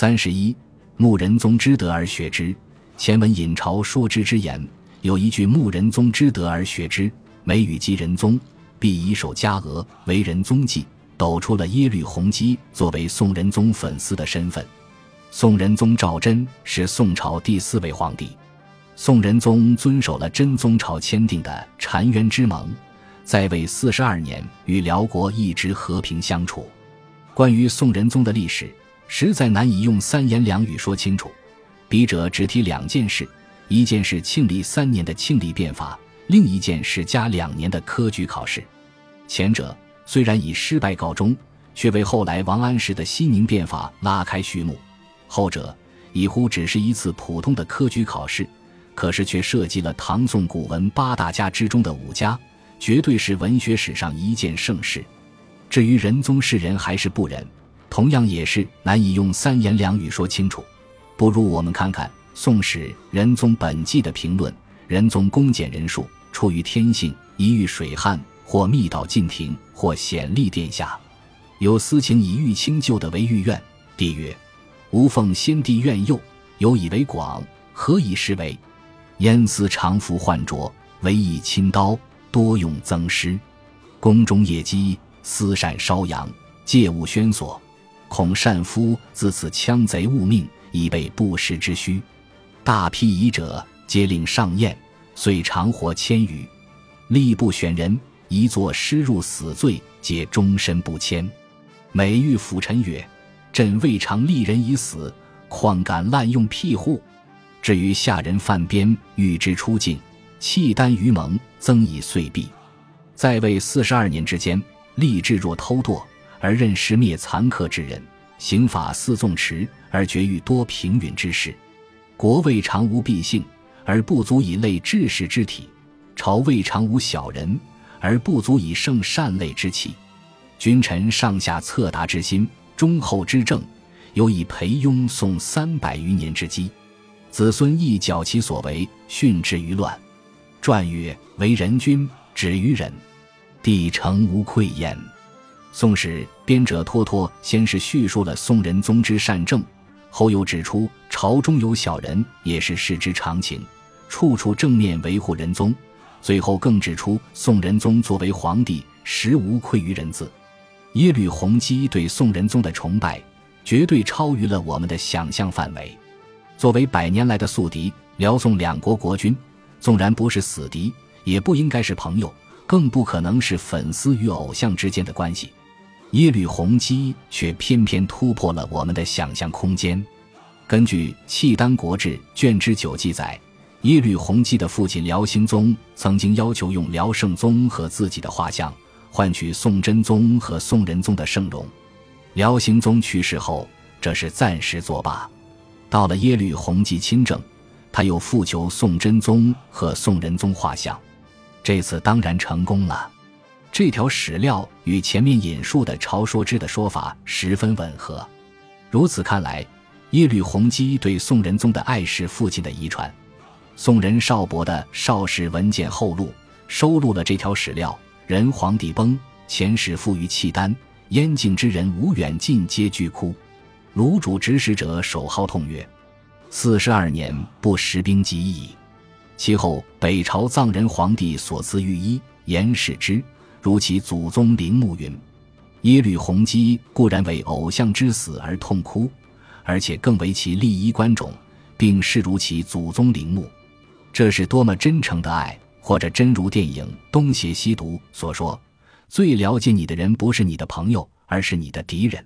三十一，穆仁宗之德而学之。前文引朝说之之言，有一句“穆仁宗之德而学之”，每与及仁宗，必以手加额，为人宗记，抖出了耶律洪基作为宋仁宗粉丝的身份。宋仁宗赵祯是宋朝第四位皇帝，宋仁宗遵守了真宗朝签订的澶渊之盟，在位四十二年，与辽国一直和平相处。关于宋仁宗的历史，实在难以用三言两语说清楚。笔者只提两件事：一件是庆历三年的庆历变法，另一件是加两年的科举考试。前者虽然以失败告终，却为后来王安石的熙宁变法拉开序幕；后者几乎只是一次普通的科举考试，可是却涉及了唐宋古文八大家之中的五家，绝对是文学史上一件盛事。至于仁宗是人还是不仁，同样也是难以用三言两语说清楚。不如我们看看《宋史·仁宗本纪》的评论：仁宗恭俭仁术，出于天性，一遇水旱，或密道进庭，或显立殿下，有私情以欲清旧的为御苑。帝曰：“吾奉先帝愿佑，有以为广，何以实为？燕思常服患浊，唯以亲刀，多用增师。宫中业绩，私善烧羊，借物宣所，恐善夫自此枪贼误命。”以备不时之需，大批遗者皆令上宴，遂长活千余。吏部选人，一作失入死罪，皆终身不迁。每遇辅臣曰：“朕未尝立人已死，况敢滥用庇护？”至于下人犯边，欲之出境，契丹于盟，增以岁币。在位四十二年之间，吏治若偷堕，而任时灭残客之人。刑法似纵迟，而绝于多平允之事；国未尝无弊性，而不足以累志士之体；朝未尝无小人，而不足以胜善类之气。君臣上下策达之心，忠厚之政，有以裴庸宋三百余年之基。子孙亦矫其所为，训之于乱。传曰：“为人君，止于仁，帝诚无愧焉。”《宋史》编者托托先是叙述了宋仁宗之善政，后又指出朝中有小人也是事之常情，处处正面维护仁宗。最后更指出宋仁宗作为皇帝，实无愧于人字。耶律洪基对宋仁宗的崇拜，绝对超于了我们的想象范围。作为百年来的宿敌，辽宋两国国君，纵然不是死敌，也不应该是朋友，更不可能是粉丝与偶像之间的关系。耶律洪基却偏偏突破了我们的想象空间。根据《契丹国志》卷之九记载，耶律洪基的父亲辽兴宗曾经要求用辽圣宗和自己的画像，换取宋真宗和宋仁宗的圣容。辽兴宗去世后，这是暂时作罢。到了耶律洪基亲政，他又复求宋真宗和宋仁宗画像，这次当然成功了。这条史料与前面引述的朝说之的说法十分吻合。如此看来，耶律洪基对宋仁宗的爱是父亲的遗传。宋仁少伯的《少史文件后录》收录了这条史料。仁皇帝崩，遣使赴于契丹，燕境之人无远近，皆惧哭。卢主指使者守号痛曰：“四十二年不食兵即矣。”其后北朝藏人皇帝所赐御医，言使之。如其祖宗陵墓云：“耶律洪基固然为偶像之死而痛哭，而且更为其立衣冠冢，并视如其祖宗陵墓。这是多么真诚的爱！或者真如电影《东邪西毒》所说：最了解你的人不是你的朋友，而是你的敌人。”